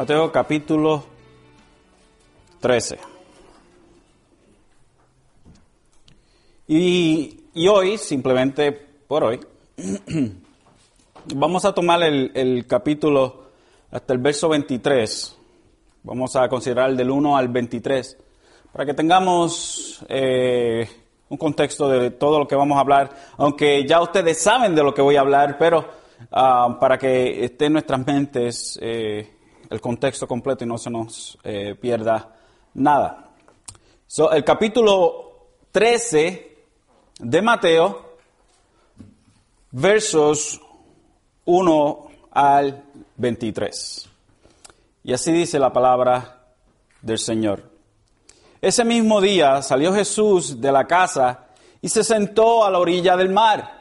Mateo capítulo 13. Y, y hoy, simplemente por hoy, vamos a tomar el, el capítulo hasta el verso 23. Vamos a considerar del 1 al 23 para que tengamos eh, un contexto de todo lo que vamos a hablar, aunque ya ustedes saben de lo que voy a hablar, pero ah, para que esté en nuestras mentes eh, el contexto completo y no se nos eh, pierda nada. So, el capítulo 13 de Mateo, versos 1 al 23. Y así dice la palabra del Señor. Ese mismo día salió Jesús de la casa y se sentó a la orilla del mar.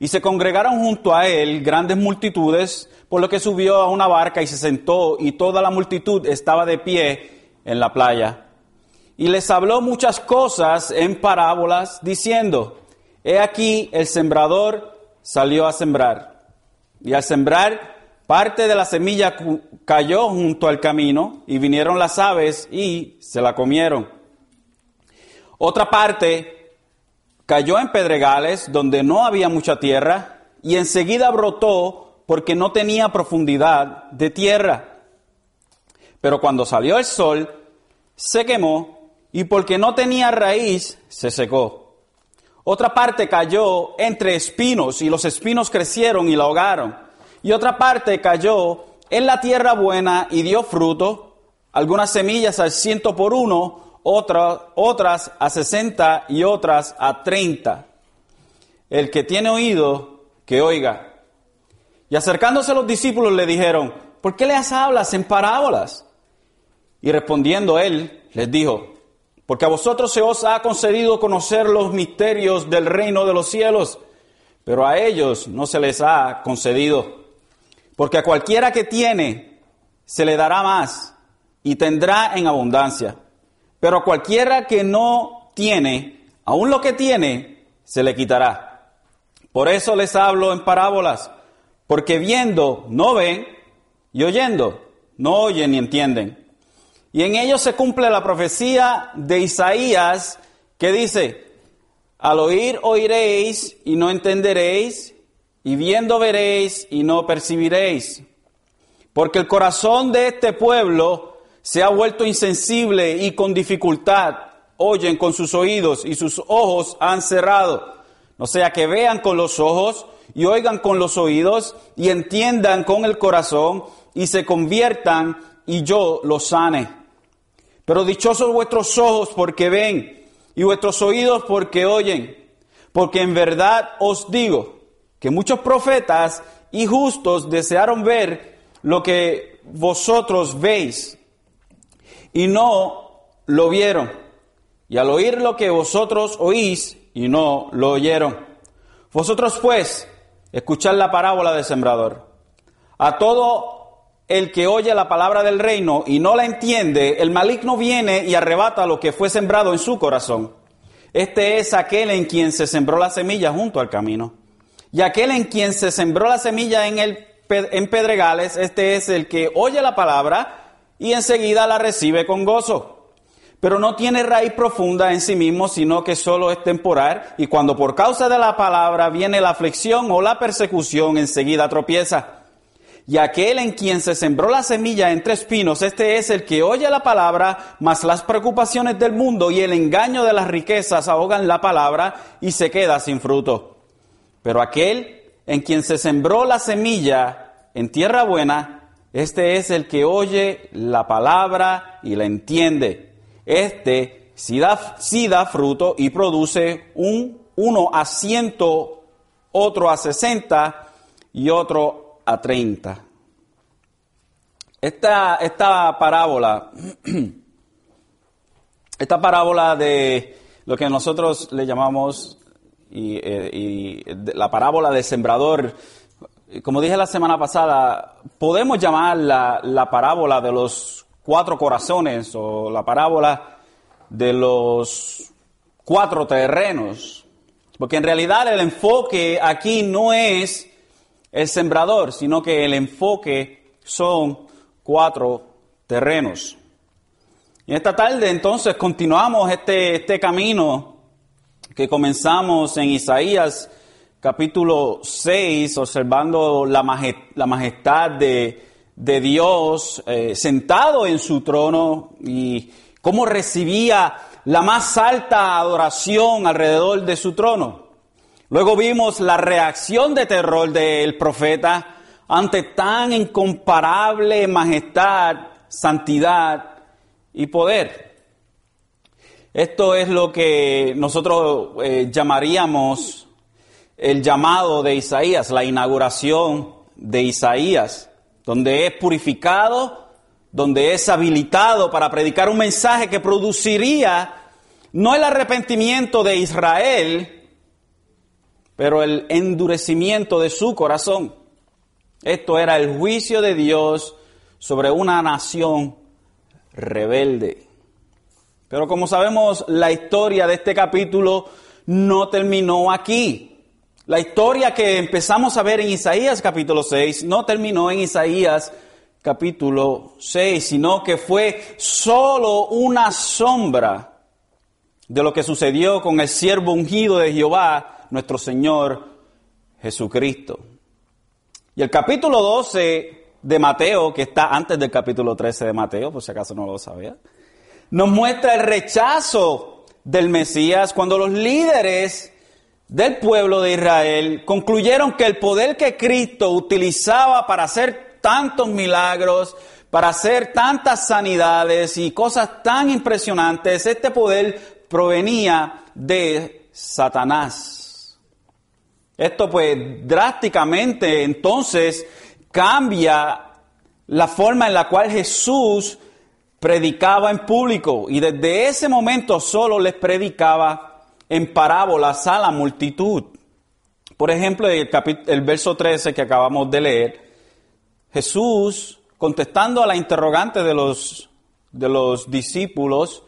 Y se congregaron junto a él grandes multitudes, por lo que subió a una barca y se sentó, y toda la multitud estaba de pie en la playa. Y les habló muchas cosas en parábolas, diciendo, He aquí el sembrador salió a sembrar. Y al sembrar, parte de la semilla cayó junto al camino, y vinieron las aves y se la comieron. Otra parte cayó en pedregales donde no había mucha tierra, y enseguida brotó porque no tenía profundidad de tierra. Pero cuando salió el sol, se quemó, y porque no tenía raíz, se secó. Otra parte cayó entre espinos, y los espinos crecieron y la ahogaron. Y otra parte cayó en la tierra buena y dio fruto, algunas semillas al ciento por uno, otra, otras a sesenta y otras a treinta. El que tiene oído, que oiga. Y acercándose los discípulos le dijeron, ¿por qué les hablas en parábolas? Y respondiendo él, les dijo, porque a vosotros se os ha concedido conocer los misterios del reino de los cielos, pero a ellos no se les ha concedido. Porque a cualquiera que tiene, se le dará más y tendrá en abundancia. Pero cualquiera que no tiene, aun lo que tiene, se le quitará. Por eso les hablo en parábolas, porque viendo no ven y oyendo no oyen ni entienden. Y en ellos se cumple la profecía de Isaías que dice, al oír oiréis y no entenderéis, y viendo veréis y no percibiréis. Porque el corazón de este pueblo se ha vuelto insensible y con dificultad oyen con sus oídos y sus ojos han cerrado. O sea, que vean con los ojos y oigan con los oídos y entiendan con el corazón y se conviertan y yo los sane. Pero dichosos vuestros ojos porque ven y vuestros oídos porque oyen. Porque en verdad os digo, que muchos profetas y justos desearon ver lo que vosotros veis y no lo vieron. Y al oír lo que vosotros oís y no lo oyeron. Vosotros pues, escuchad la parábola del sembrador. A todo el que oye la palabra del reino y no la entiende, el maligno viene y arrebata lo que fue sembrado en su corazón. Este es aquel en quien se sembró la semilla junto al camino. Y aquel en quien se sembró la semilla en, el, en pedregales, este es el que oye la palabra y enseguida la recibe con gozo. Pero no tiene raíz profunda en sí mismo, sino que solo es temporal, y cuando por causa de la palabra viene la aflicción o la persecución, enseguida tropieza. Y aquel en quien se sembró la semilla entre espinos, este es el que oye la palabra, mas las preocupaciones del mundo y el engaño de las riquezas ahogan la palabra y se queda sin fruto. Pero aquel en quien se sembró la semilla en tierra buena, este es el que oye la palabra y la entiende. Este sí da, fruto y produce un, uno a ciento, otro a sesenta y otro a treinta. Esta, esta parábola, esta parábola de lo que nosotros le llamamos eh, y, la parábola del sembrador, como dije la semana pasada, podemos llamar la, la parábola de los cuatro corazones o la parábola de los cuatro terrenos, porque en realidad el enfoque aquí no es el sembrador, sino que el enfoque son cuatro terrenos. Y esta tarde entonces continuamos este, este camino que comenzamos en Isaías capítulo 6, observando la majestad de, Dios eh, sentado en su trono y cómo recibía la más alta adoración alrededor de su trono. Luego vimos la reacción de terror del profeta ante tan incomparable majestad, santidad y poder. Esto es lo que nosotros eh, llamaríamos el llamado de Isaías, la inauguración de Isaías, donde es purificado, donde es habilitado para predicar un mensaje que produciría no el arrepentimiento de Israel, pero el endurecimiento de su corazón. Esto era el juicio de Dios sobre una nación rebelde. Pero como sabemos, la historia de este capítulo no terminó aquí. La historia que empezamos a ver en Isaías capítulo 6 no terminó en Isaías capítulo 6, sino que fue solo una sombra de lo que sucedió con el siervo ungido de Jehová, nuestro Señor Jesucristo. Y el capítulo 12 de Mateo, que está antes del capítulo 13 de Mateo, por si acaso no lo sabía, nos muestra el rechazo del Mesías cuando los líderes del pueblo de Israel concluyeron que el poder que Cristo utilizaba para hacer tantos milagros, para hacer tantas sanidades y cosas tan impresionantes, este poder provenía de Satanás. Esto pues drásticamente entonces cambia la forma en la cual Jesús predicaba en público y desde ese momento solo les predicaba en parábolas a la multitud. Por ejemplo, el, verso 13 que acabamos de leer, Jesús contestando a la interrogante de los, de los discípulos,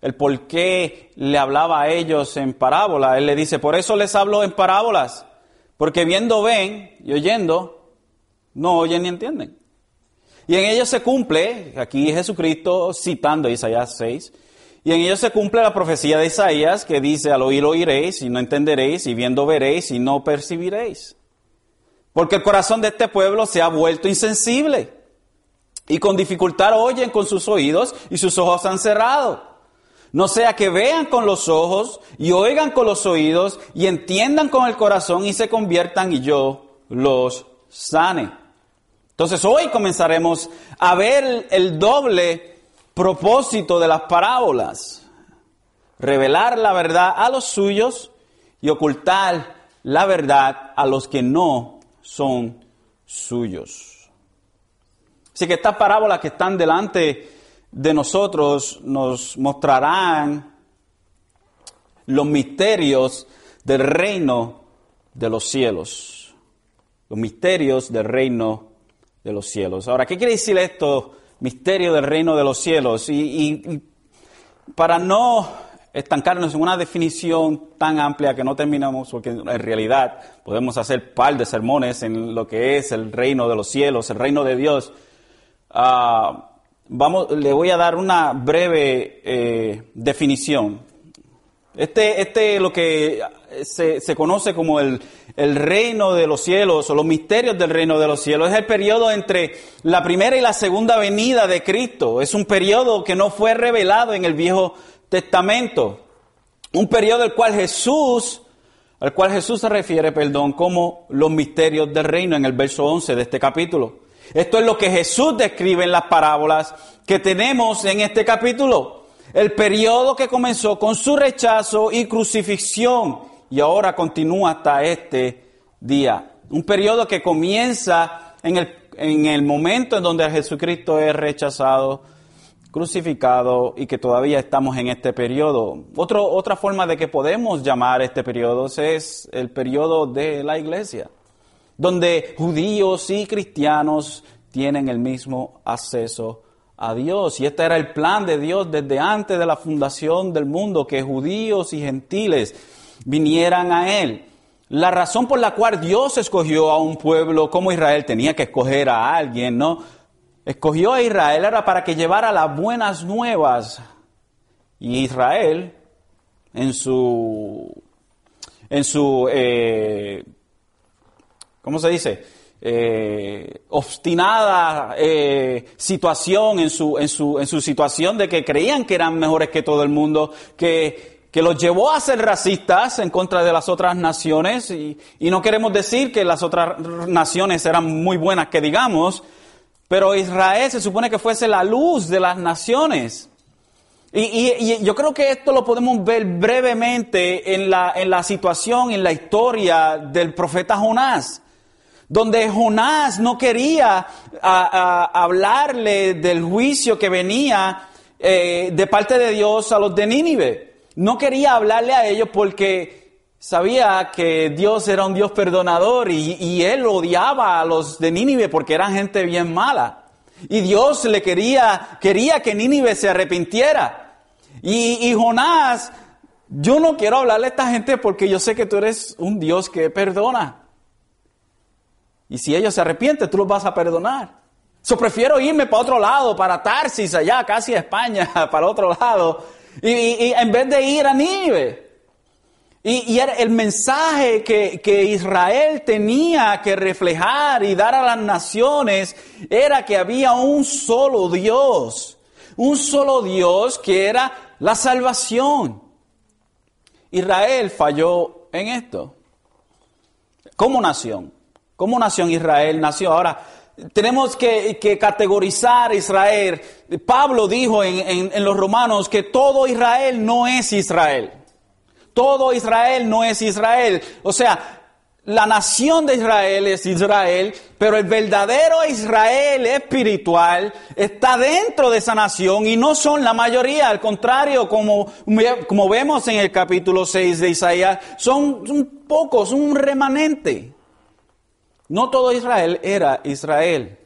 el por qué le hablaba a ellos en parábola, él le dice, por eso les hablo en parábolas, porque viendo ven y oyendo, no oyen ni entienden. Y en ellos se cumple, aquí Jesucristo citando Isaías 6, y en ellos se cumple la profecía de Isaías que dice, al oír oiréis y no entenderéis, y viendo veréis y no percibiréis. Porque el corazón de este pueblo se ha vuelto insensible, y con dificultad oyen con sus oídos y sus ojos han cerrado. No sea que vean con los ojos y oigan con los oídos y entiendan con el corazón y se conviertan y yo los sane. Entonces hoy comenzaremos a ver el doble propósito de las parábolas. Revelar la verdad a los suyos y ocultar la verdad a los que no son suyos. Así que estas parábolas que están delante de nosotros nos mostrarán los misterios del reino de los cielos. Los misterios del reino de los cielos. Ahora, ¿qué quiere decir esto? Misterio del reino de los cielos. Y, para no estancarnos en una definición tan amplia que no terminamos, porque en realidad podemos hacer par de sermones en lo que es el reino de los cielos, el reino de Dios. Uh, Vamos, le voy a dar una breve eh, definición. Este, este lo que se, se conoce como el, el, reino de los cielos o los misterios del reino de los cielos es el periodo entre la primera y la segunda venida de Cristo. Es un periodo que no fue revelado en el Viejo Testamento. Un periodo al cual Jesús, al cual Jesús se refiere, perdón, como los misterios del reino en el verso 11 de este capítulo. Esto es lo que Jesús describe en las parábolas que tenemos en este capítulo. El periodo que comenzó con su rechazo y crucifixión y ahora continúa hasta este día. Un periodo que comienza en el, en el momento en donde Jesucristo es rechazado, crucificado y que todavía estamos en este periodo. otra forma de que podemos llamar este periodo es el periodo de la iglesia donde judíos y cristianos tienen el mismo acceso a Dios. Y este era el plan de Dios desde antes de la fundación del mundo, que judíos y gentiles vinieran a Él. La razón por la cual Dios escogió a un pueblo como Israel, tenía que escoger a alguien, ¿no? escogió a Israel era para que llevara las buenas nuevas. Y Israel, en su, en su, eh, ¿cómo se dice? Eh, obstinada eh, situación, en su, en, su, en su situación de que creían que eran mejores que todo el mundo, que, que los llevó a ser racistas en contra de las otras naciones. Y, y no queremos decir que las otras naciones eran muy buenas, que digamos, pero Israel se supone que fuese la luz de las naciones. Y, y, yo creo que esto lo podemos ver brevemente en la, en la situación, en la historia del profeta Jonás donde Jonás no quería hablarle del juicio que venía eh, de parte de Dios a los de Nínive. No quería hablarle a ellos porque sabía que Dios era un Dios perdonador y, él odiaba a los de Nínive porque eran gente bien mala. Y Dios le quería, quería que Nínive se arrepintiera. Y, Jonás, yo no quiero hablarle a esta gente porque yo sé que tú eres un Dios que perdona. Y si ellos se arrepienten, tú los vas a perdonar. Yo prefiero irme para otro lado, para Tarsis, allá, casi a España, para otro lado, y, en vez de ir a Nínive. Y, y el mensaje que, que, Israel tenía que reflejar y dar a las naciones era que había un solo Dios, un solo Dios que era la salvación. Israel falló en esto como nación. Como nación Israel nació. Ahora, tenemos que, categorizar Israel. Pablo dijo en, en, los romanos que todo Israel no es Israel. Todo Israel no es Israel. O sea, la nación de Israel es Israel, pero el verdadero Israel espiritual está dentro de esa nación y no son la mayoría. Al contrario, como, como vemos en el capítulo 6 de Isaías, son, son pocos, un remanente. No todo Israel era Israel.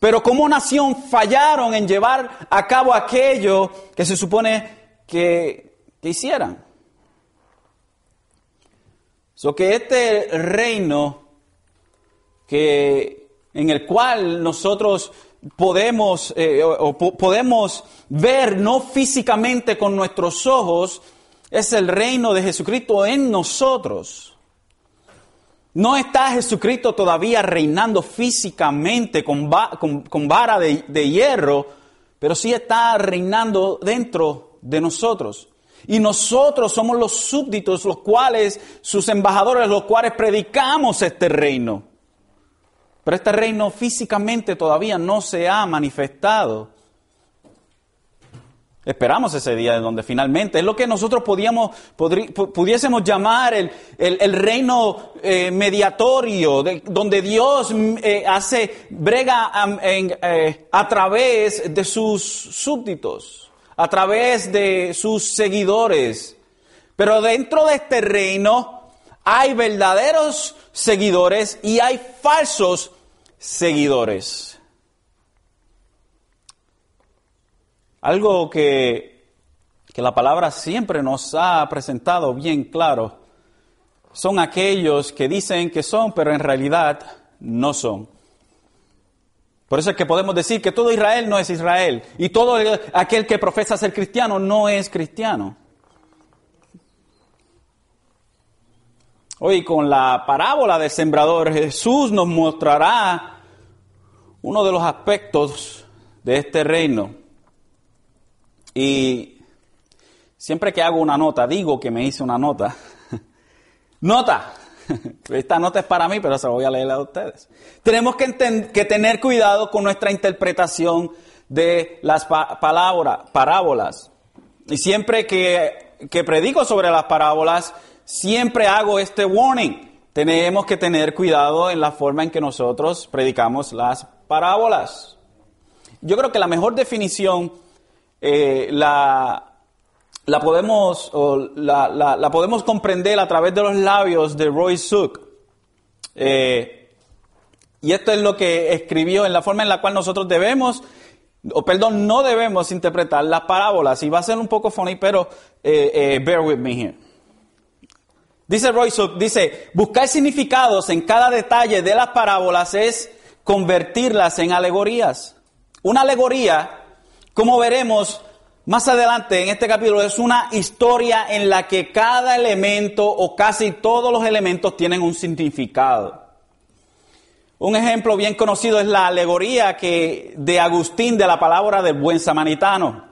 Pero como nación fallaron en llevar a cabo aquello que se supone que, hicieran. So que este reino que, en el cual nosotros podemos, eh, podemos ver no físicamente con nuestros ojos, es el reino de Jesucristo en nosotros. No está Jesucristo todavía reinando físicamente con, vara de, hierro, pero sí está reinando dentro de nosotros. Y nosotros somos los súbditos, los cuales, sus embajadores, los cuales predicamos este reino. Pero este reino físicamente todavía no se ha manifestado. Esperamos ese día de donde finalmente es lo que nosotros podíamos, pudiésemos llamar el, el, reino eh, mediatorio, de, donde Dios mm, eh, hace brega eh, a través de sus súbditos, a través de sus seguidores. Pero dentro de este reino hay verdaderos seguidores y hay falsos seguidores. Algo que, la palabra siempre nos ha presentado bien claro son aquellos que dicen que son, pero en realidad no son. Por eso es que podemos decir que todo Israel no es Israel y todo aquel que profesa ser cristiano no es cristiano. Hoy con la parábola del sembrador Jesús nos mostrará uno de los aspectos de este reino. Y siempre que hago una nota, digo que me hice una nota. nota. Esta nota es para mí, pero se voy a leer a ustedes. Tenemos que, que tener cuidado con nuestra interpretación de las palabras, parábolas. Y siempre que, que predico sobre las parábolas, siempre hago este warning. Tenemos que tener cuidado en la forma en que nosotros predicamos las parábolas. Yo creo que la mejor definición eh, la, la, podemos, la, la, podemos comprender a través de los labios de Roy Suk. Eh, y esto es lo que escribió en la forma en la cual nosotros debemos, o perdón, no debemos interpretar las parábolas. Y va a ser un poco funny, pero eh, bear with me here. Dice Roy Suk, dice, buscar significados en cada detalle de las parábolas es convertirlas en alegorías. Una alegoría, como veremos más adelante en este capítulo, es una historia en la que cada elemento o casi todos los elementos tienen un significado. Un ejemplo bien conocido es la alegoría que, de Agustín de la palabra del buen samaritano.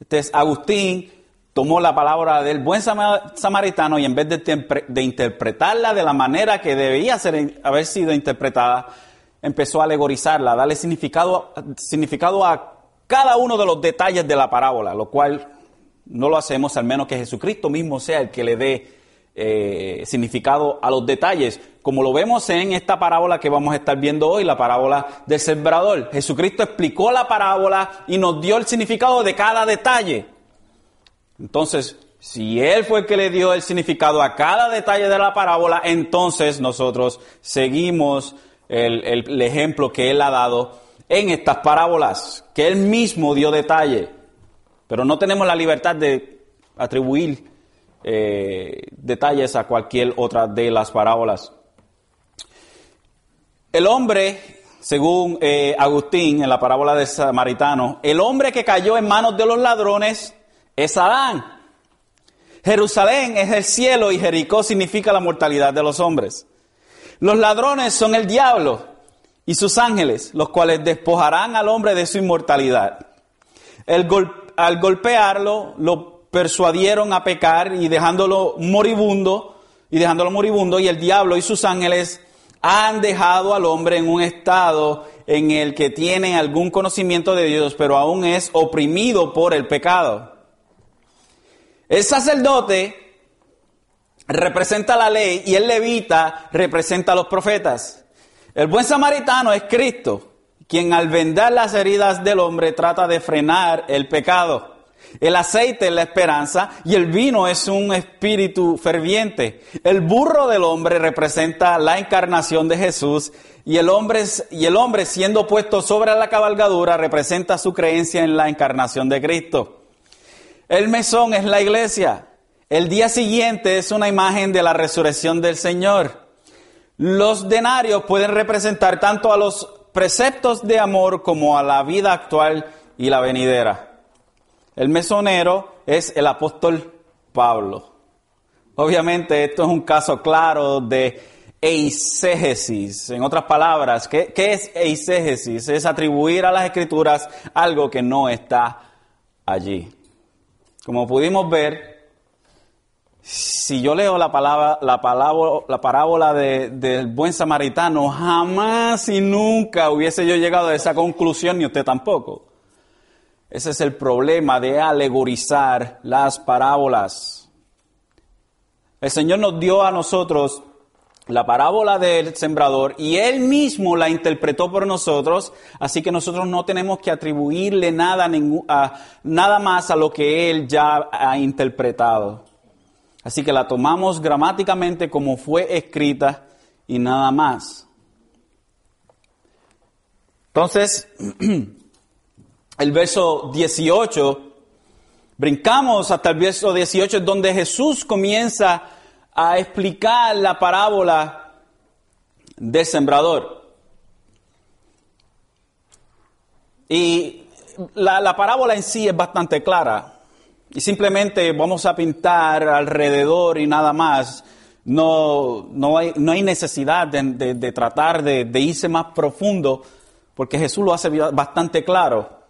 Este es Agustín tomó la palabra del buen samaritano y en vez de, interpretarla de la manera que debía ser, haber sido interpretada, empezó a alegorizarla, darle significado, significado a cada uno de los detalles de la parábola, lo cual no lo hacemos al menos que Jesucristo mismo sea el que le dé eh, significado a los detalles, como lo vemos en esta parábola que vamos a estar viendo hoy, la parábola del sembrador. Jesucristo explicó la parábola y nos dio el significado de cada detalle. Entonces, si Él fue el que le dio el significado a cada detalle de la parábola, entonces nosotros seguimos el, ejemplo que Él ha dado en estas parábolas, que Él mismo dio detalle. Pero no tenemos la libertad de atribuir eh, detalles a cualquier otra de las parábolas. El hombre, según eh, Agustín en la parábola de Samaritano, el hombre que cayó en manos de los ladrones es Adán. Jerusalén es el cielo y Jericó significa la mortalidad de los hombres. Los ladrones son el diablo y sus ángeles, los cuales despojarán al hombre de su inmortalidad. al golpearlo, lo persuadieron a pecar y dejándolo moribundo, y dejándolo moribundo, y el diablo y sus ángeles han dejado al hombre en un estado en el que tiene algún conocimiento de Dios, pero aún es oprimido por el pecado. El sacerdote representa la ley y el levita representa a los profetas. El buen samaritano es Cristo, quien al vendar las heridas del hombre trata de frenar el pecado. El aceite es la esperanza y el vino es un espíritu ferviente. El burro del hombre representa la encarnación de Jesús y el hombre, y el hombre siendo puesto sobre la cabalgadura representa su creencia en la encarnación de Cristo. El mesón es la iglesia. El día siguiente es una imagen de la resurrección del Señor. Los denarios pueden representar tanto a los preceptos de amor como a la vida actual y la venidera. El mesonero es el apóstol Pablo. Obviamente esto es un caso claro de eisegesis. En otras palabras, ¿qué, ¿qué, es eisegesis? Es atribuir a las escrituras algo que no está allí. Como pudimos ver, si yo leo la palabra, la palabra, la parábola del buen samaritano, jamás y nunca hubiese yo llegado a esa conclusión, ni usted tampoco. Ese es el problema de alegorizar las parábolas. El Señor nos dio a nosotros la parábola del sembrador y él mismo la interpretó por nosotros, así que nosotros no tenemos que atribuirle nada, nada más a lo que él ya ha interpretado. Así que la tomamos gramáticamente como fue escrita y nada más. Entonces, el verso 18, brincamos hasta el verso 18, donde Jesús comienza a explicar la parábola del sembrador. Y la, parábola en sí es bastante clara. Y simplemente vamos a pintar alrededor y nada más. No, no, hay, no hay necesidad de, tratar de, de irse más profundo, porque Jesús lo hace bastante claro.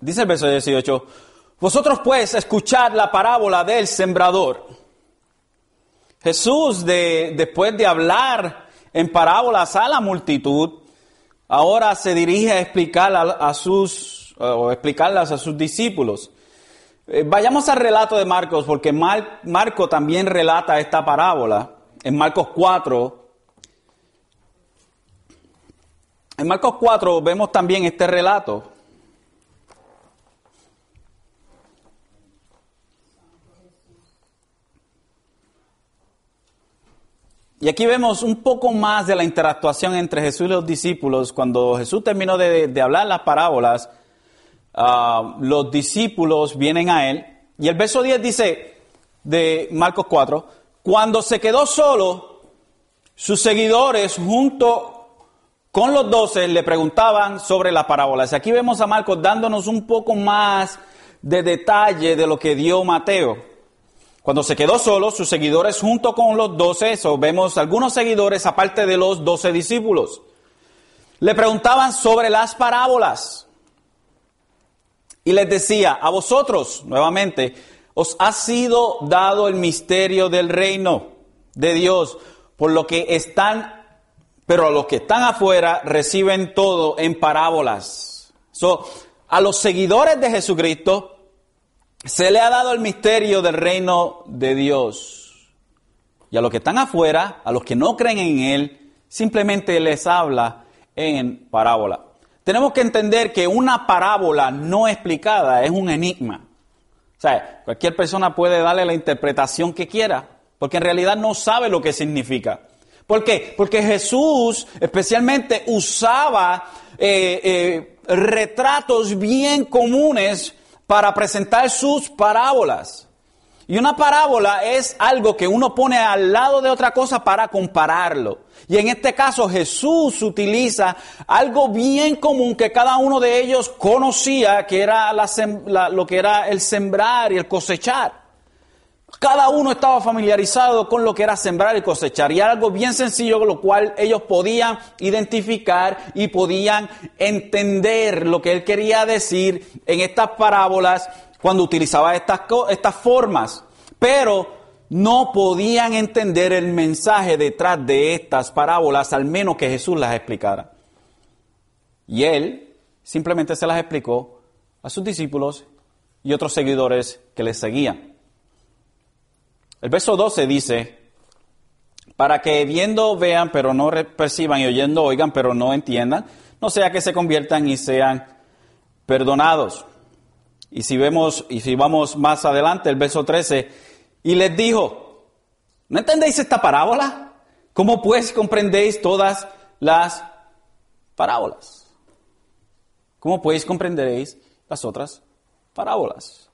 Dice el verso 18, vosotros pues escuchad la parábola del sembrador. Jesús, de, después de hablar en parábolas a la multitud, ahora se dirige a a, sus, explicarlas a sus discípulos. Eh, vayamos al relato de Marcos, porque Marco también relata esta parábola en Marcos 4. En Marcos 4 vemos también este relato. Y aquí vemos un poco más de la interactuación entre Jesús y los discípulos. Cuando Jesús terminó de, hablar las parábolas, ah, los discípulos vienen a él. Y el verso 10 dice de Marcos 4, cuando se quedó solo, sus seguidores junto con los doce le preguntaban sobre las parábolas. Aquí vemos a Marcos dándonos un poco más de detalle de lo que dio Mateo. Cuando se quedó solo, sus seguidores junto con los doce, o vemos algunos seguidores aparte de los doce discípulos, le preguntaban sobre las parábolas. Y les decía, a vosotros, nuevamente, os ha sido dado el misterio del reino de Dios, por lo que están pero a los que están afuera reciben todo en parábolas. So, a los seguidores de Jesucristo se le ha dado el misterio del reino de Dios. Y a los que están afuera, a los que no creen en Él, simplemente les habla en parábola. Tenemos que entender que una parábola no explicada es un enigma. O sea, cualquier persona puede darle la interpretación que quiera, porque en realidad no sabe lo que significa. ¿Por qué? Porque Jesús especialmente usaba eh, eh, retratos bien comunes para presentar sus parábolas. Y una parábola es algo que uno pone al lado de otra cosa para compararlo. Y en este caso Jesús utiliza algo bien común que cada uno de ellos conocía, que era lo que era el sembrar y el cosechar. Cada uno estaba familiarizado con lo que era sembrar y cosechar. Y algo bien sencillo, con lo cual ellos podían identificar y podían entender lo que él quería decir en estas parábolas cuando utilizaba estas, estas formas. Pero no podían entender el mensaje detrás de estas parábolas, al menos que Jesús las explicara. Y él simplemente se las explicó a sus discípulos y otros seguidores que les seguían. El verso 12 dice, para que viendo vean, pero no perciban, y oyendo oigan, pero no entiendan, no sea que se conviertan y sean perdonados. Y si vemos, y si vamos más adelante, el verso 13, y les dijo, ¿no entendéis esta parábola? ¿Cómo pues comprendéis todas las parábolas? ¿Cómo pues comprenderéis las otras parábolas?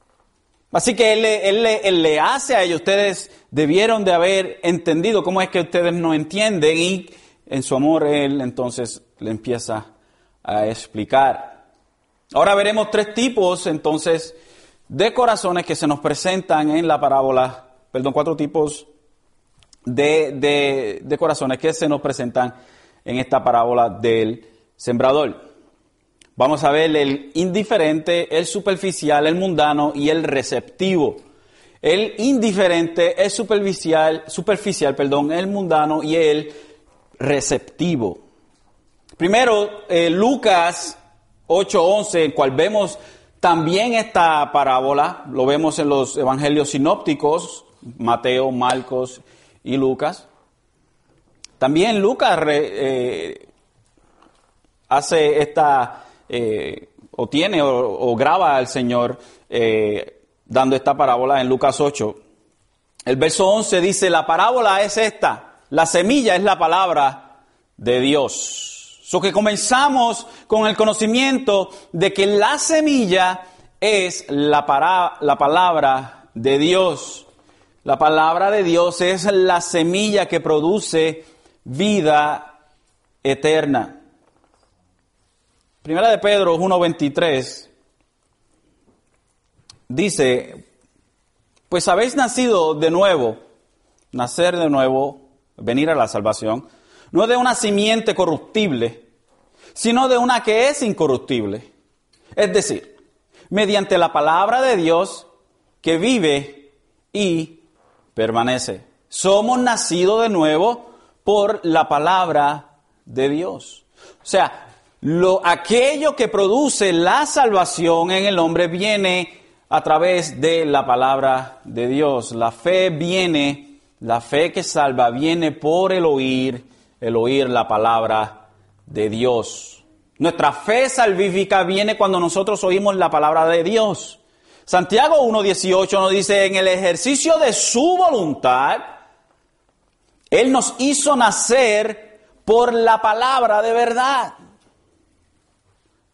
Así que él, le hace a ellos, ustedes debieron de haber entendido cómo es que ustedes no entienden y en su amor él entonces le empieza a explicar. Ahora veremos tres tipos entonces de corazones que se nos presentan en la parábola, perdón, cuatro tipos de, de corazones que se nos presentan en esta parábola del sembrador. Vamos a ver el indiferente, el superficial, el mundano y el receptivo. El indiferente, el superficial, superficial, perdón, el mundano y el receptivo. Primero, eh, Lucas 8:11, en cual vemos también esta parábola, lo vemos en los evangelios sinópticos, Mateo, Marcos y Lucas. También Lucas eh, hace esta eh, o tiene o, graba al Señor eh, dando esta parábola en Lucas 8. El verso 11 dice, la parábola es esta, la semilla es la palabra de Dios. So que comenzamos con el conocimiento de que la semilla es la, para, la palabra de Dios. La palabra de Dios es la semilla que produce vida eterna. Primera de Pedro 1.23 dice, pues habéis nacido de nuevo, nacer de nuevo, venir a la salvación, no de una simiente corruptible, sino de una que es incorruptible. Es decir, mediante la palabra de Dios que vive y permanece. Somos nacidos de nuevo por la palabra de Dios. O sea, lo, aquello que produce la salvación en el hombre viene a través de la palabra de Dios. La fe viene, la fe que salva viene por el oír, el oír la palabra de Dios. Nuestra fe salvífica viene cuando nosotros oímos la palabra de Dios. Santiago 1.18 nos dice, en el ejercicio de su voluntad, Él nos hizo nacer por la palabra de verdad.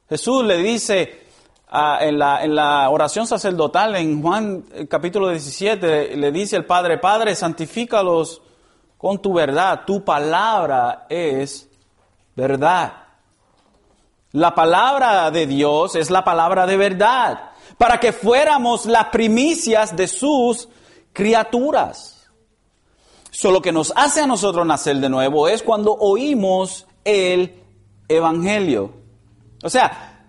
Jesús le dice ah, en, la, oración sacerdotal en Juan capítulo 17, le dice al Padre, Padre, santifícalos con tu verdad, tu palabra es verdad. La palabra de Dios es la palabra de verdad, para que fuéramos las primicias de sus criaturas. Solo que nos hace a nosotros nacer de nuevo es cuando oímos el Evangelio. O sea,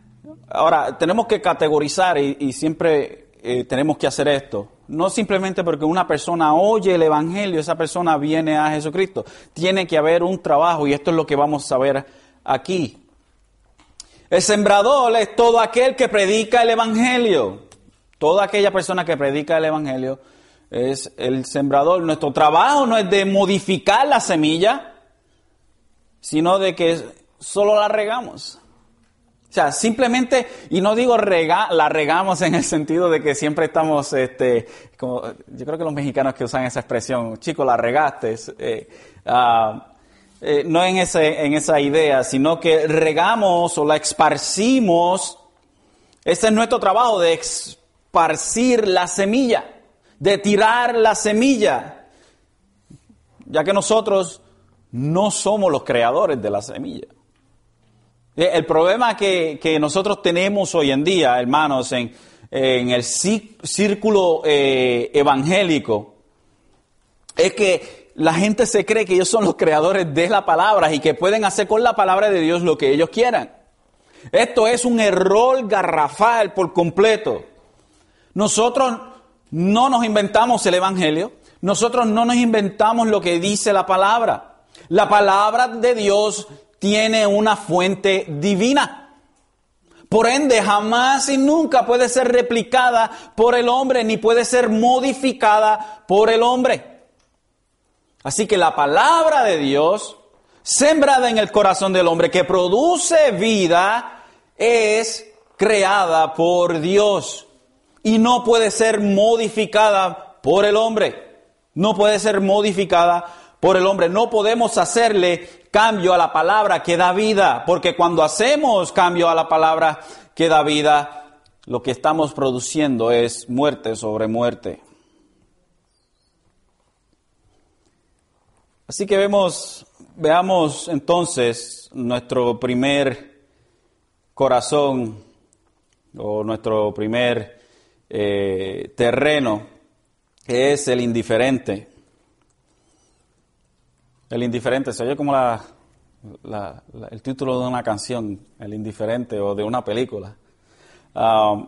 ahora tenemos que categorizar y, siempre eh, tenemos que hacer esto. No simplemente porque una persona oye el Evangelio, esa persona viene a Jesucristo. Tiene que haber un trabajo y esto es lo que vamos a ver aquí. El sembrador es todo aquel que predica el Evangelio. Toda aquella persona que predica el Evangelio es el sembrador. Nuestro trabajo no es de modificar la semilla, sino de que solo la regamos. O sea, simplemente, y no digo rega, la regamos en el sentido de que siempre estamos, este, como, yo creo que los mexicanos que usan esa expresión, chico, la regaste, eh, ah, eh, no en, ese, en esa idea, sino que regamos o la esparcimos. Ese es nuestro trabajo de esparcir la semilla, de tirar la semilla, ya que nosotros no somos los creadores de la semilla. Eh, el problema que, nosotros tenemos hoy en día, hermanos, en, el círculo eh, evangélico, es que la gente se cree que ellos son los creadores de la palabra y que pueden hacer con la palabra de Dios lo que ellos quieran. Esto es un error garrafal por completo. Nosotros no nos inventamos el Evangelio, nosotros no nos inventamos lo que dice la palabra. La palabra de Dios tiene una fuente divina. Por ende, jamás y nunca puede ser replicada por el hombre, ni puede ser modificada por el hombre. Así que la palabra de Dios, sembrada en el corazón del hombre, que produce vida, es creada por Dios y no puede ser modificada por el hombre. No puede ser modificada por el hombre. No podemos hacerle cambio a la palabra que da vida, porque cuando hacemos cambio a la palabra que da vida, lo que estamos produciendo es muerte sobre muerte. Así que vemos, veamos entonces nuestro primer corazón o nuestro primer eh, terreno, que es el indiferente. El indiferente, se oye como la, el título de una canción, El indiferente o de una película. Um,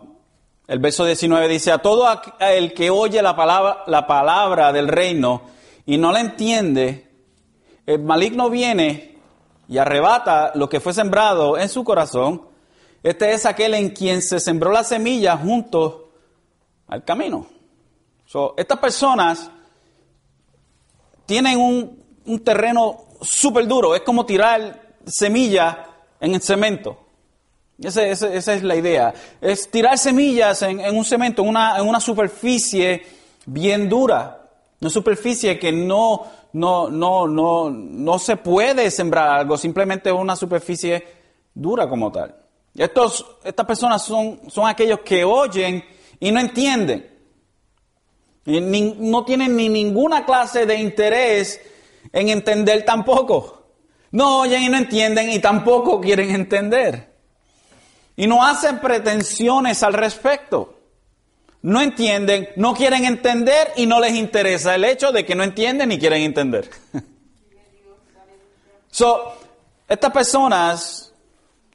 el verso 19 dice, a todo el que oye la palabra, la palabra del reino y no la entiende, el maligno viene y arrebata lo que fue sembrado en su corazón. Este es aquel en quien se sembró la semilla junto al camino. estas personas tienen un, un terreno súper duro, es como tirar semilla en el cemento. esa es la idea. Es tirar semillas en, un cemento, en una, en una, superficie bien dura. Una superficie que no, no, no, no, no se puede sembrar algo, simplemente una superficie dura como tal. Estos, estas personas son, son aquellos que oyen y no entienden. Y no tienen ni ninguna clase de interés en entender tampoco. No oyen y no entienden y tampoco quieren entender. Y no hacen pretensiones al respecto. No entienden, no quieren entender y no les interesa el hecho de que no entienden ni quieren entender. so, estas personas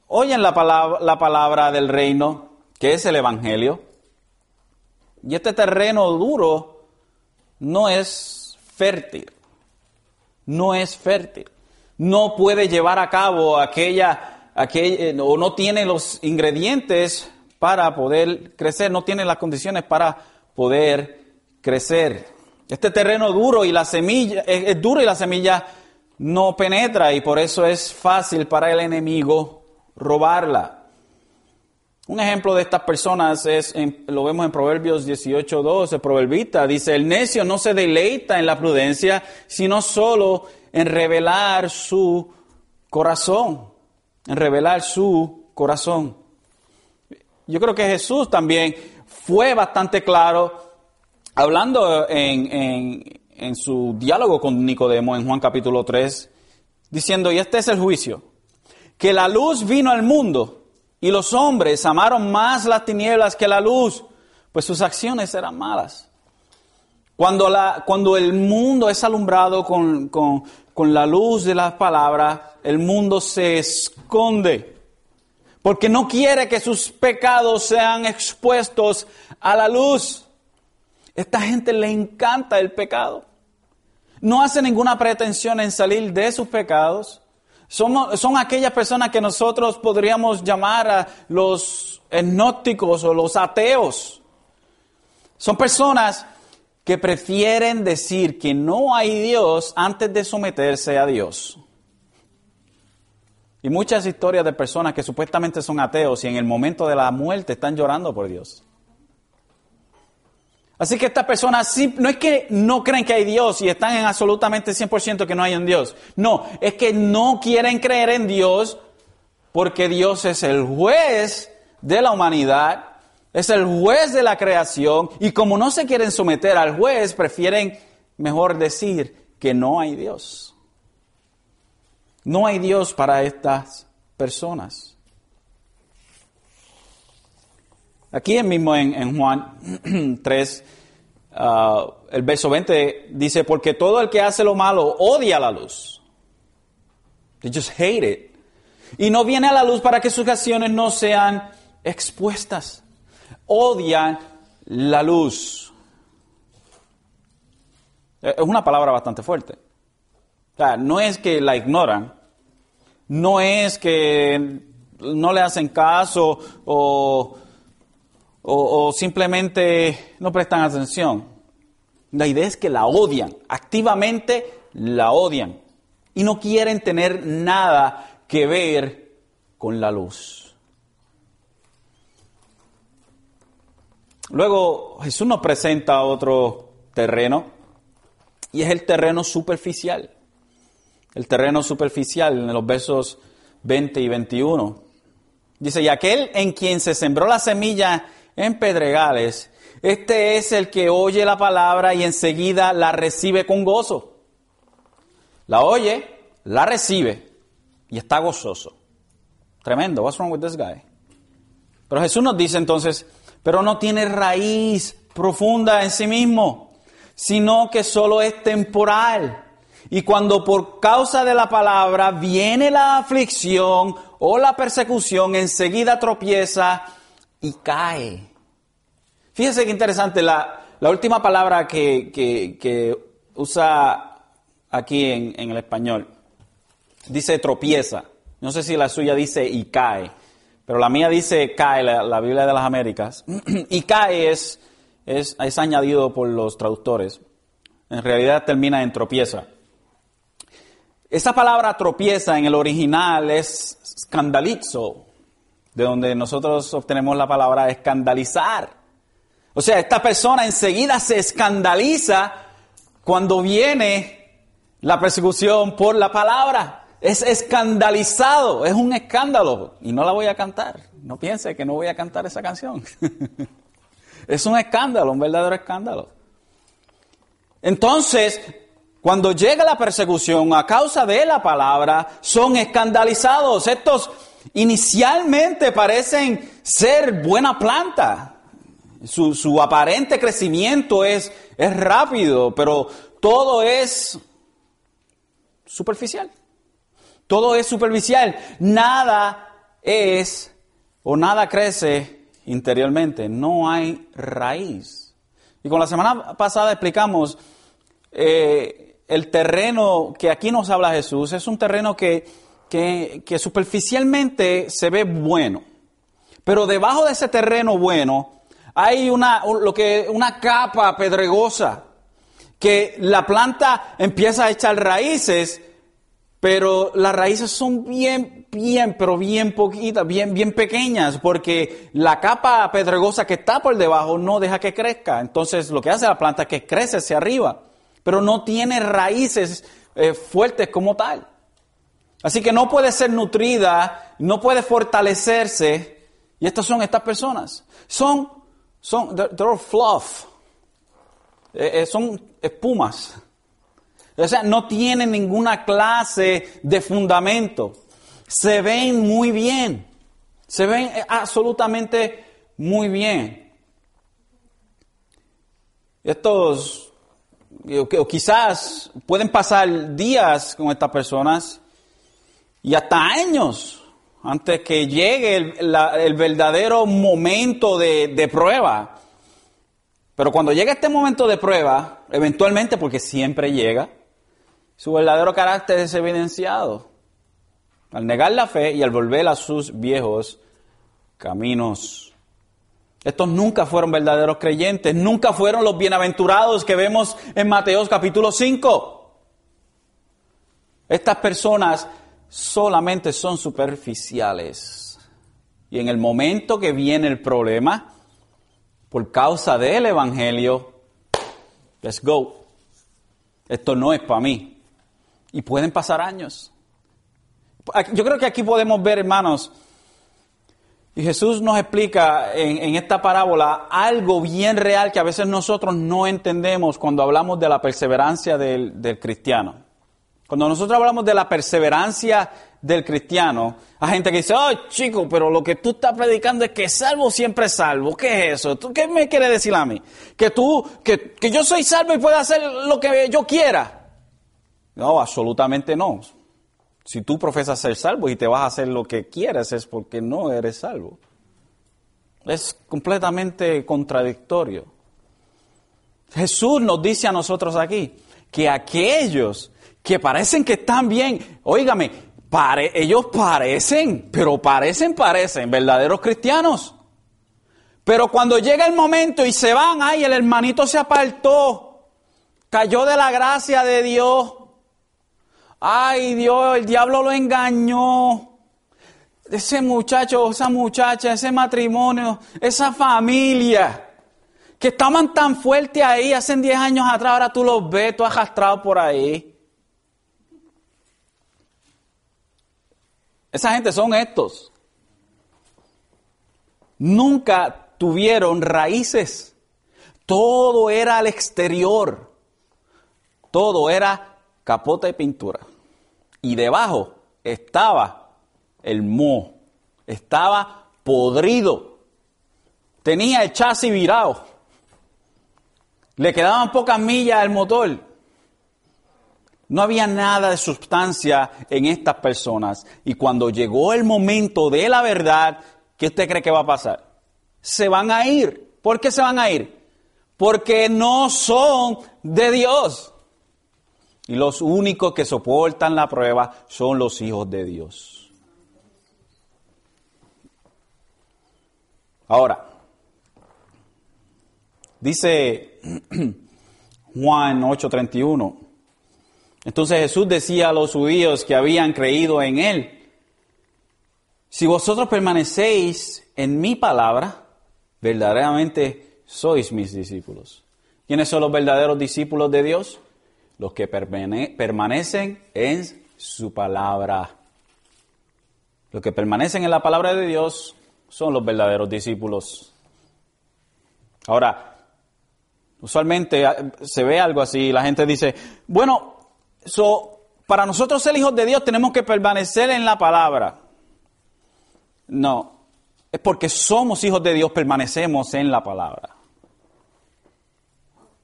oyen la palabra, la palabra del reino, que es el Evangelio, y este terreno duro no es fértil no es fértil. No puede llevar a cabo aquella, aquella, eh, o no tiene los ingredientes para poder crecer, no tiene las condiciones para poder crecer. Este terreno duro y la semilla, es duro y la semilla no penetra y por eso es fácil para el enemigo robarla. Un ejemplo de estas personas es, lo vemos en Proverbios 18.2, el proverbista dice, el necio no se deleita en la prudencia, sino solo en revelar su corazón, en revelar su corazón. Yo creo que Jesús también fue bastante claro, hablando en, en su diálogo con Nicodemo en Juan capítulo 3, diciendo, y este es el juicio. que la luz vino al mundo y los hombres amaron más las tinieblas que la luz, pues sus acciones eran malas. Cuando, la, cuando el mundo es alumbrado con, con, con la luz de las palabras, el mundo se esconde porque no quiere que sus pecados sean expuestos a la luz. Esta gente le encanta el pecado. No hace ninguna pretensión en salir de sus pecados. Son, aquellas personas que nosotros podríamos llamar los gnósticos o los ateos. Son personas que prefieren decir que no hay Dios antes de someterse a Dios. Y muchas historias de personas que supuestamente son ateos y en el momento de la muerte están llorando por Dios. Así que estas personas no es que no creen que hay Dios y están en absolutamente 100% que no hay un Dios. No, es que no quieren creer en Dios porque Dios es el juez de la humanidad, es el juez de la creación y como no se quieren someter al juez, prefieren mejor decir que no hay Dios. No hay Dios para estas personas. Aquí mismo en, Juan 3, uh, el verso 20 dice, porque todo el que hace lo malo odia la luz. They just hate it. Y no viene a la luz para que sus acciones no sean expuestas. Odian la luz. Es una palabra bastante fuerte. No es que la ignoran, no es que no le hacen caso o o, simplemente no prestan atención. La idea es que la odian, activamente la odian y no quieren tener nada que ver con la luz. Luego Jesús nos presenta otro terreno y es el terreno superficial. El terreno superficial en los versos 20 y 21. Dice, y aquel en quien se sembró la semilla en pedregales, este es el que oye la palabra y enseguida la recibe con gozo. La oye, la recibe y está gozoso. Tremendo. What's wrong with this guy? Pero Jesús nos dice entonces, pero no tiene raíz profunda en sí mismo, sino que solo es temporal. Y cuando por causa de la palabra viene la aflicción o la persecución, enseguida tropieza y cae. Fíjense qué interesante, la, última palabra que, usa aquí en, el español dice tropieza. No sé si la suya dice y cae, pero la mía dice cae, la, Biblia de las Américas. y cae es, es, es añadido por los traductores. En realidad termina en tropieza. Esa palabra tropieza en el original es scandalizo, de donde nosotros obtenemos la palabra escandalizar. O sea, esta persona enseguida se escandaliza cuando viene la persecución por la palabra. Es escandalizado, es un escándalo. Y no la voy a cantar. No piense que no voy a cantar esa canción. es un escándalo, un verdadero escándalo. Entonces, cuando llega la persecución a causa de la palabra, son escandalizados. Estos inicialmente parecen ser buena planta, su, aparente crecimiento es, es rápido, pero todo es superficial. Todo es superficial. Nada es o nada crece interiormente. No hay raíz. Y con la semana pasada explicamos eh, el terreno que aquí nos habla Jesús. Es un terreno que, que, que superficialmente se ve bueno. Pero debajo de ese terreno bueno hay una, lo que, una capa pedregosa que la planta empieza a echar raíces, pero las raíces son bien, bien, pero bien poquitas, bien, bien pequeñas, porque la capa pedregosa que está por debajo no deja que crezca. Entonces lo que hace la planta es que crece hacia arriba, pero no tiene raíces eh, fuertes como tal. Así que no puede ser nutrida, no puede fortalecerse. Y estas son estas personas. Son son, they're, fluff. Eh, eh, son espumas. O sea, no tienen ninguna clase de fundamento. se ven muy bien, se ven absolutamente muy bien. Estos, o quizás pueden pasar días con estas personas y hasta años antes que llegue el, verdadero momento de, prueba. Pero cuando llega este momento de prueba, eventualmente, porque siempre llega, su verdadero carácter es evidenciado al negar la fe y al volver a sus viejos caminos. Estos nunca fueron verdaderos creyentes, nunca fueron los bienaventurados que vemos en Mateos capítulo 5. Estas personas solamente son superficiales. Y en el momento que viene el problema, por causa del Evangelio, let's go. Esto no es para mí. Y pueden pasar años. Yo creo que aquí podemos ver, hermanos, y Jesús nos explica en, esta parábola algo bien real que a veces nosotros no entendemos cuando hablamos de la perseverancia del, del cristiano. Cuando nosotros hablamos de la perseverancia del cristiano, hay gente que dice, oh chico, pero lo que tú estás predicando es que salvo siempre salvo. ¿Qué es eso? ¿Tú qué me quieres decir a mí? Que tú, que, que yo soy salvo y puedo hacer lo que yo quiera. No, absolutamente no. Si tú profesas ser salvo y te vas a hacer lo que quieres es porque no eres salvo. Es completamente contradictorio. Jesús nos dice a nosotros aquí que aquellos que parecen que están bien, óigame, ellos parecen, pero parecen, parecen verdaderos cristianos. Pero cuando llega el momento y se van, ay, el hermanito se apartó, cayó de la gracia de Dios, Ay Dios, el diablo lo engañó. Ese muchacho, esa muchacha, ese matrimonio, esa familia, que estaban tan fuertes ahí hace 10 años atrás, ahora tú los ves, tú arrastrado por ahí. Esa gente son estos. Nunca tuvieron raíces. Todo era al exterior. Todo era capota y pintura. Y debajo estaba el mo, estaba podrido, tenía el chasis virado, le quedaban pocas millas al motor. No había nada de sustancia en estas personas. Y cuando llegó el momento de la verdad, ¿qué usted cree que va a pasar? Se van a ir. ¿Por qué se van a ir? Porque no son de Dios. Y los únicos que soportan la prueba son los hijos de Dios. Ahora, dice Juan 8:31, entonces Jesús decía a los judíos que habían creído en Él, si vosotros permanecéis en mi palabra, verdaderamente sois mis discípulos. ¿Quiénes son los verdaderos discípulos de Dios? los que permanecen en su palabra. Los que permanecen en la palabra de Dios son los verdaderos discípulos. Ahora, usualmente ah, se ve algo así, la gente dice, bueno, para nosotros ser hijos de Dios tenemos que permanecer en la palabra. No, es porque somos hijos de Dios, permanecemos en la palabra.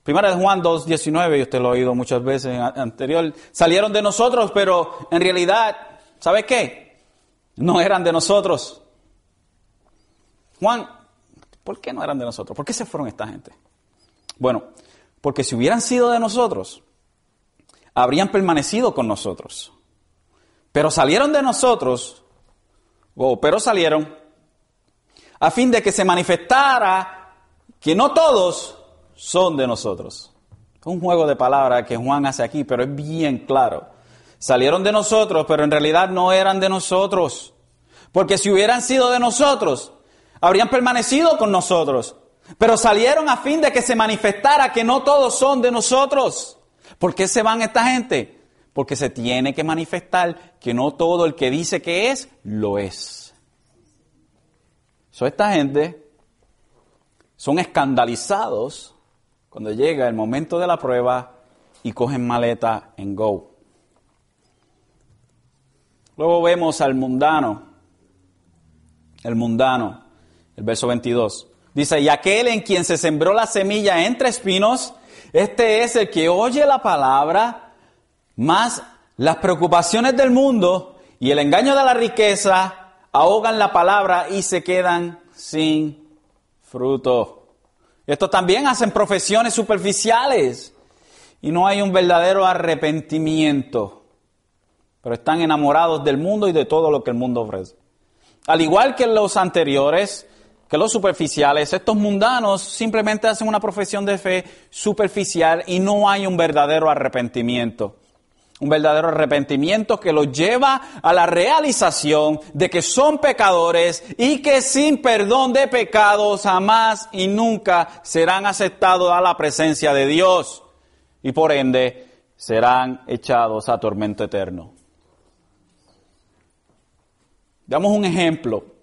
Primera de Juan 2.19, y usted lo ha oído muchas veces anterior, salieron de nosotros, pero en realidad, ¿sabe qué? No eran de nosotros. Juan, ¿por qué no eran de nosotros? ¿Por qué se fueron esta gente? Bueno, porque si hubieran sido de nosotros, habrían permanecido con nosotros. Pero salieron de nosotros, o pero salieron, a fin de que se manifestara que no todos son de nosotros. Un juego de palabras que Juan hace aquí, pero es bien claro. Salieron de nosotros, pero en realidad no eran de nosotros. Porque si hubieran sido de nosotros, habrían permanecido con nosotros. Pero salieron a fin de que se manifestara que no todos son de nosotros. ¿Por qué se van esta gente? Porque se tiene que manifestar que no todo el que dice que es, lo es. So, esta gente son escandalizados cuando llega el momento de la prueba y cogen maleta en go. Luego vemos al mundano, el mundano, el verso 22. Dice, y aquel en quien se sembró la semilla entre espinos, este es el que oye la palabra, más las preocupaciones del mundo y el engaño de la riqueza ahogan la palabra y se quedan sin fruto. Estos también hacen profesiones superficiales y no hay un verdadero arrepentimiento, pero están enamorados del mundo y de todo lo que el mundo ofrece. Al igual que los anteriores, que los superficiales, estos mundanos simplemente hacen una profesión de fe superficial y no hay un verdadero arrepentimiento. Un verdadero arrepentimiento que los lleva a la realización de que son pecadores y que sin perdón de pecados jamás y nunca serán aceptados a la presencia de Dios y por ende serán echados a tormento eterno. Damos un ejemplo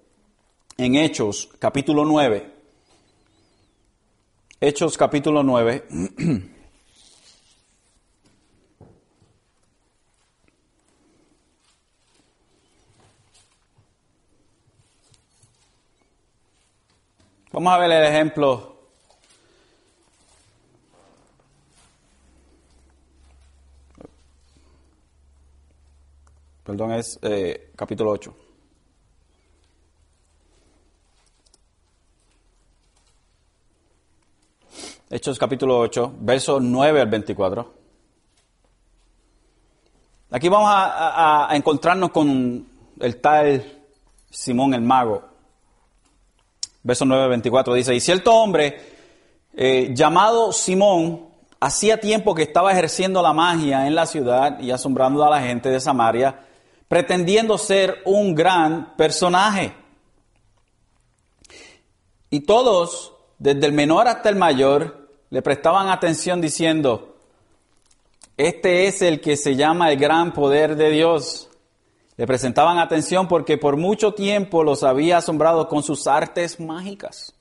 en Hechos capítulo 9. Hechos capítulo 9. Vamos a ver el ejemplo. Perdón, es eh, capítulo 8. Hechos capítulo 8, versos 9 al 24. Aquí vamos a, encontrarnos con el tal Simón el mago. Verso 9, 24 dice, y cierto hombre eh, llamado Simón hacía tiempo que estaba ejerciendo la magia en la ciudad y asombrando a la gente de Samaria, pretendiendo ser un gran personaje. Y todos, desde el menor hasta el mayor, le prestaban atención diciendo, este es el que se llama el gran poder de Dios. Le presentaban atención porque por mucho tiempo los había asombrado con sus artes mágicas.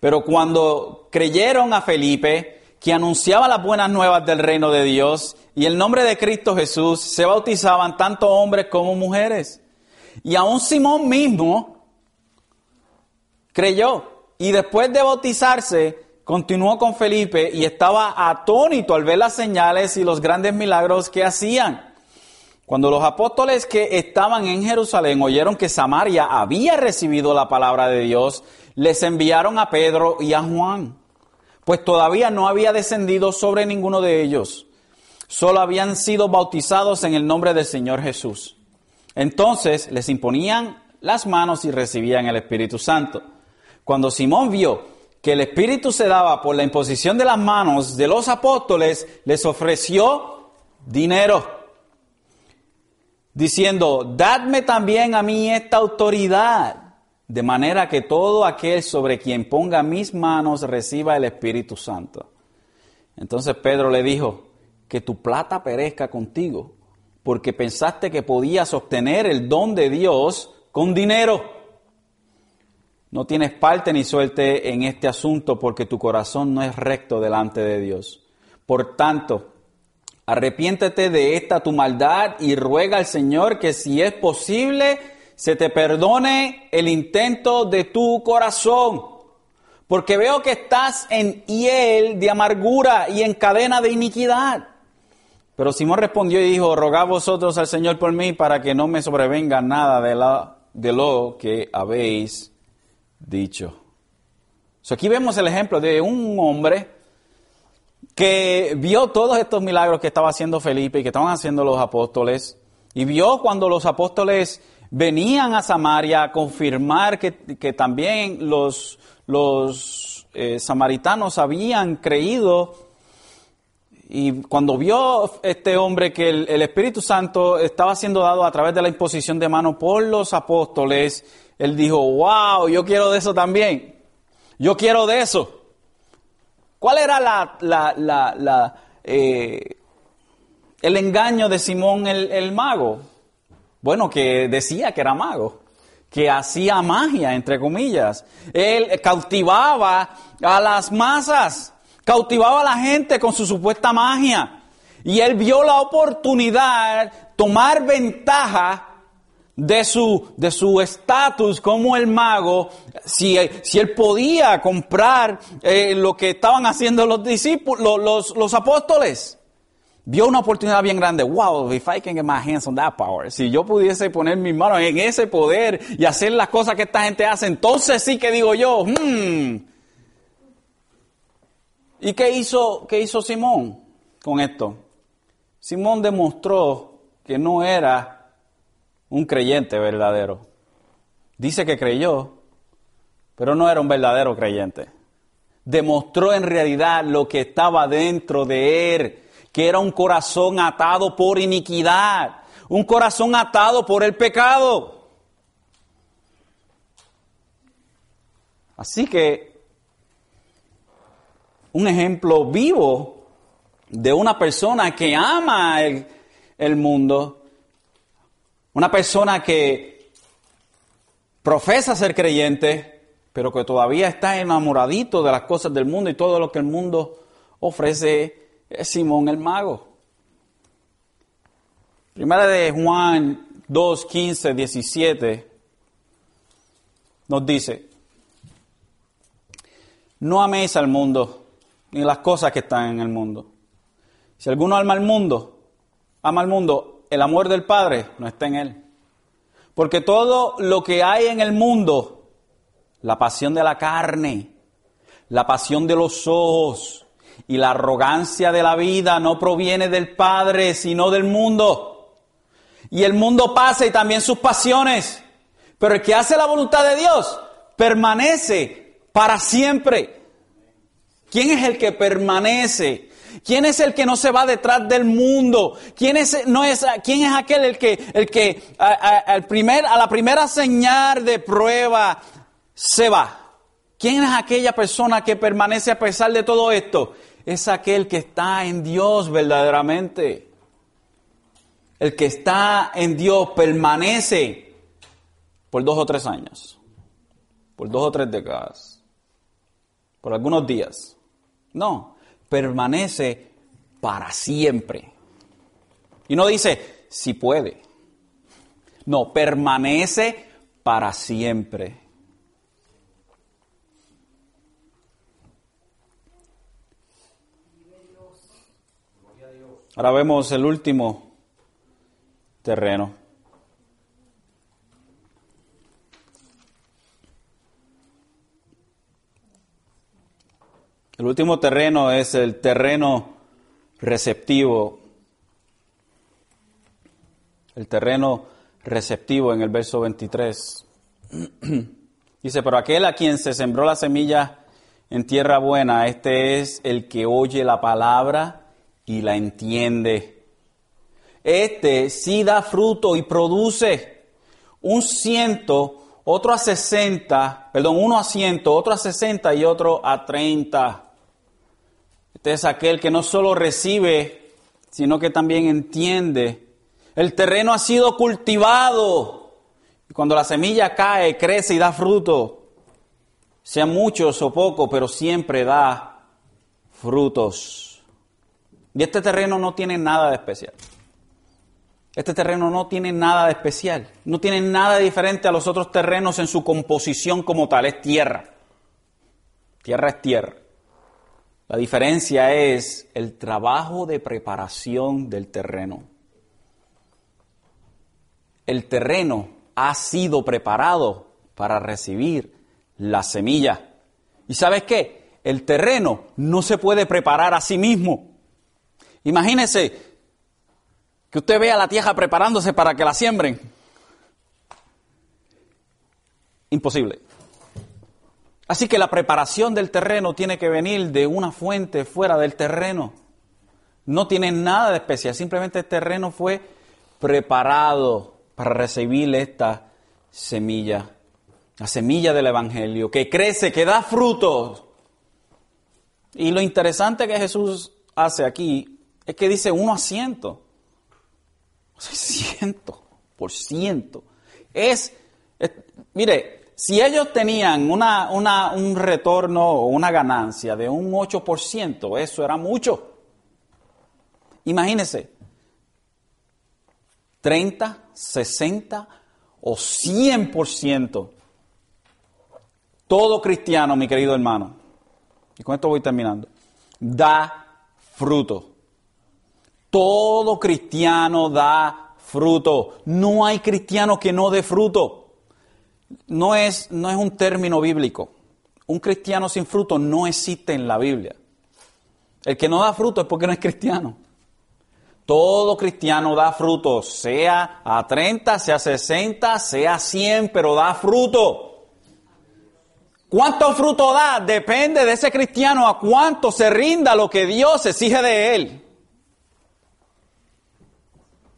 Pero cuando creyeron a Felipe, que anunciaba las buenas nuevas del reino de Dios y el nombre de Cristo Jesús, se bautizaban tanto hombres como mujeres. Y aún Simón mismo creyó y después de bautizarse continuó con Felipe y estaba atónito al ver las señales y los grandes milagros que hacían. Cuando los apóstoles que estaban en Jerusalén oyeron que Samaria había recibido la palabra de Dios, les enviaron a Pedro y a Juan, pues todavía no había descendido sobre ninguno de ellos, solo habían sido bautizados en el nombre del Señor Jesús. Entonces les imponían las manos y recibían el Espíritu Santo. Cuando Simón vio que el Espíritu se daba por la imposición de las manos de los apóstoles, les ofreció dinero diciendo, dadme también a mí esta autoridad, de manera que todo aquel sobre quien ponga mis manos reciba el Espíritu Santo. Entonces Pedro le dijo, que tu plata perezca contigo, porque pensaste que podías obtener el don de Dios con dinero. No tienes parte ni suerte en este asunto porque tu corazón no es recto delante de Dios. Por tanto, Arrepiéntete de esta tu maldad y ruega al Señor que si es posible se te perdone el intento de tu corazón. Porque veo que estás en hiel de amargura y en cadena de iniquidad. Pero Simón respondió y dijo, rogad vosotros al Señor por mí para que no me sobrevenga nada de, de lo que habéis dicho. aquí vemos el ejemplo de un hombre que vio todos estos milagros que estaba haciendo Felipe y que estaban haciendo los apóstoles, y vio cuando los apóstoles venían a Samaria a confirmar que, también los, los eh, samaritanos habían creído, y cuando vio este hombre que el, Espíritu Santo estaba siendo dado a través de la imposición de mano por los apóstoles, él dijo, wow, yo quiero de eso también, yo quiero de eso. ¿Cuál era la, eh, el engaño de Simón el, mago? Bueno, que decía que era mago, que hacía magia, entre comillas. Él cautivaba a las masas, cautivaba a la gente con su supuesta magia. Y él vio la oportunidad, tomar ventaja de su de su estatus como el mago, si, si él podía comprar eh, lo que estaban haciendo los discípulos, los, los apóstoles vio una oportunidad bien grande. Wow, if I can get my hands on that power. Si yo pudiese poner mis manos en ese poder y hacer las cosas que esta gente hace, entonces sí que digo yo, hmm. ¿Y qué hizo, qué hizo Simón con esto? Simón demostró que no era un creyente verdadero. Dice que creyó, pero no era un verdadero creyente. Demostró en realidad lo que estaba dentro de él que era un corazón atado por iniquidad, un corazón atado por el pecado. Así que un ejemplo vivo de una persona que ama el, mundo, una persona que profesa ser creyente, pero que todavía está enamoradito de las cosas del mundo y todo lo que el mundo ofrece es Simón el mago. Primera de Juan 2, 15, 17 nos dice, no améis al mundo ni las cosas que están en el mundo. Si alguno ama al mundo, ama al mundo, el amor del Padre no está en él. Porque todo lo que hay en el mundo, la pasión de la carne, la pasión de los ojos, y la arrogancia de la vida no proviene del Padre, sino del mundo. Y el mundo pasa y también sus pasiones. Pero el que hace la voluntad de Dios permanece para siempre. ¿Quién es el que permanece? ¿Quién es el que no se va detrás del mundo? ¿Quién es, no es, quién es aquel el que, el que a, primer, a la primera señal de prueba se va? ¿Quién es aquella persona que permanece a pesar de todo esto? Es aquel que está en Dios verdaderamente. El que está en Dios permanece por dos o tres años, por dos o tres décadas, por algunos días. No, permanece para siempre. Y no dice si puede. No, permanece para siempre. Ahora vemos el último terreno. El último terreno es el terreno receptivo. El terreno receptivo en el verso 23. Dice, pero aquel a quien se sembró la semilla en tierra buena, este es el que oye la palabra y la entiende. Este sí da fruto y produce un ciento, otro a sesenta, perdón, uno a ciento, otro a sesenta y otro a treinta. Es aquel que no solo recibe, sino que también entiende. El terreno ha sido cultivado. Cuando la semilla cae, crece y da fruto. Sean muchos o pocos, pero siempre da frutos. Y este terreno no tiene nada de especial. Este terreno no tiene nada de especial. No tiene nada diferente a los otros terrenos en su composición como tal. Es tierra. Tierra es tierra. La diferencia es el trabajo de preparación del terreno. El terreno ha sido preparado para recibir la semilla. ¿Y sabes qué? El terreno no se puede preparar a sí mismo. Imagínese que usted vea la tierra preparándose para que la siembren. Imposible. Así que la preparación del terreno tiene que venir de una fuente fuera del terreno. No tiene nada de especial, simplemente el terreno fue preparado para recibir esta semilla, la semilla del Evangelio, que crece, que da frutos. Y lo interesante que Jesús hace aquí es que dice uno a ciento. O sea, ciento por ciento. Es, mire, si ellos tenían una, un retorno o una ganancia de un 8%, eso era mucho. Imagínense, 30, 60 o 100%. Todo cristiano, mi querido hermano, y con esto voy terminando, da fruto. Todo cristiano da fruto. No hay cristiano que no dé fruto. No es, no es un término bíblico. Un cristiano sin fruto no existe en la Biblia. El que no da fruto es porque no es cristiano. Todo cristiano da fruto, sea a 30, sea a 60, sea a 100, pero da fruto. ¿Cuánto fruto da? Depende de ese cristiano a cuánto se rinda lo que Dios exige de él.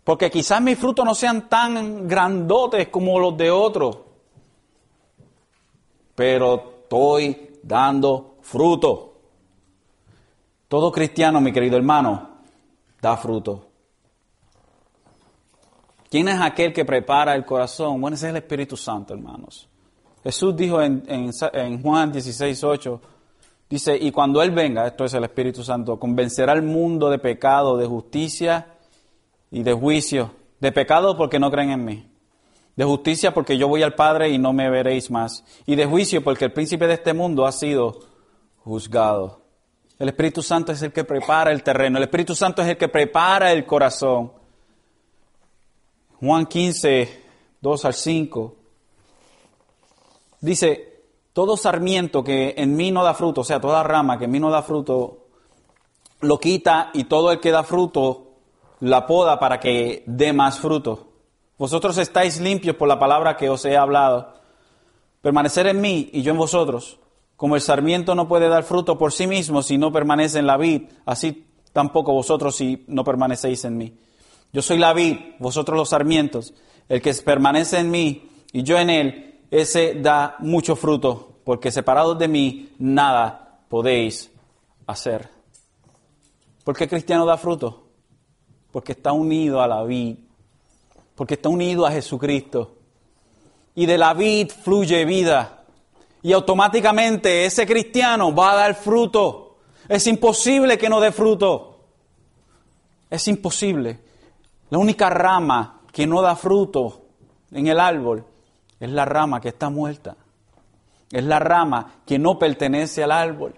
Porque quizás mis frutos no sean tan grandotes como los de otros. Pero estoy dando fruto. Todo cristiano, mi querido hermano, da fruto. ¿Quién es aquel que prepara el corazón? Bueno, ese es el Espíritu Santo, hermanos. Jesús dijo en, en, Juan 16, 8, dice, y cuando Él venga, esto es el Espíritu Santo, convencerá al mundo de pecado, de justicia y de juicio. De pecado porque no creen en mí. De justicia porque yo voy al Padre y no me veréis más. Y de juicio porque el príncipe de este mundo ha sido juzgado. El Espíritu Santo es el que prepara el terreno. El Espíritu Santo es el que prepara el corazón. Juan 15, 2 al 5. Dice, todo sarmiento que en mí no da fruto, o sea, toda rama que en mí no da fruto, lo quita y todo el que da fruto la poda para que dé más fruto. Vosotros estáis limpios por la palabra que os he hablado. Permanecer en mí y yo en vosotros. Como el sarmiento no puede dar fruto por sí mismo si no permanece en la vid, así tampoco vosotros si no permanecéis en mí. Yo soy la vid, vosotros los sarmientos. El que permanece en mí y yo en él, ese da mucho fruto, porque separados de mí nada podéis hacer. ¿Por qué cristiano da fruto? Porque está unido a la vid, porque está unido a Jesucristo. Y de la vid fluye vida. Y automáticamente ese cristiano va a dar fruto. Es imposible que no dé fruto. Es imposible. La única rama que no da fruto en el árbol es la rama que está muerta. Es la rama que no pertenece al árbol.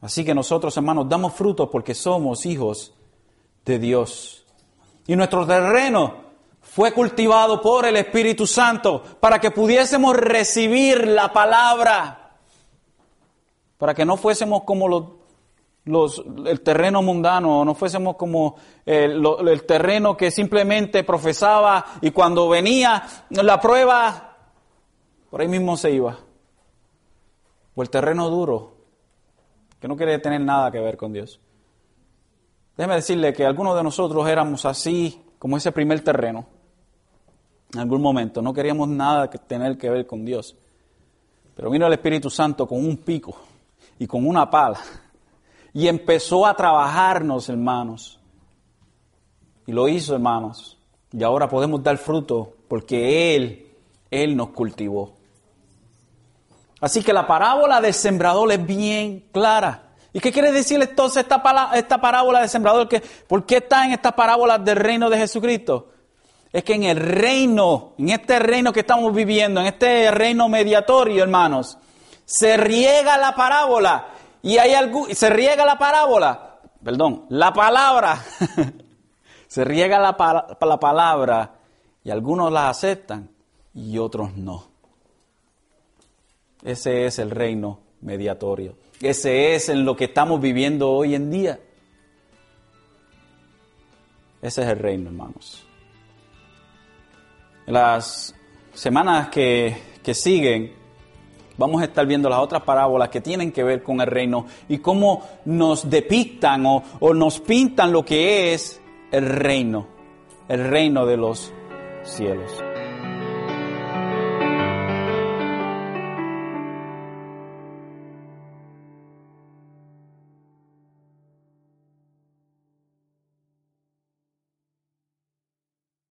Así que nosotros, hermanos, damos fruto porque somos hijos de Dios. Y nuestro terreno fue cultivado por el Espíritu Santo para que pudiésemos recibir la palabra, para que no fuésemos como los el terreno mundano, no fuésemos como el, el terreno que simplemente profesaba y cuando venía la prueba, por ahí mismo se iba. O el terreno duro, que no quiere tener nada que ver con Dios. Déjeme decirle que algunos de nosotros éramos así, como ese primer terreno, en algún momento. No queríamos nada que tener que ver con Dios. Pero vino el Espíritu Santo con un pico y con una pala y empezó a trabajarnos, hermanos. Y lo hizo, hermanos. Y ahora podemos dar fruto porque Él, Él nos cultivó. Así que la parábola del sembrador es bien clara. ¿Y qué quiere decir entonces esta, esta parábola del sembrador? ¿Por qué está en esta parábola del reino de Jesucristo? Es que en el reino, en este reino que estamos viviendo, en este reino mediatorio, hermanos, se riega la parábola y hay algo, se riega la parábola, perdón, la palabra, se riega la, la palabra y algunos la aceptan y otros no. Ese es el reino mediatorio. Ese es en lo que estamos viviendo hoy en día. Ese es el reino, hermanos. En las semanas que, que siguen, vamos a estar viendo las otras parábolas que tienen que ver con el reino y cómo nos depictan o, nos pintan lo que es el reino, el reino de los cielos.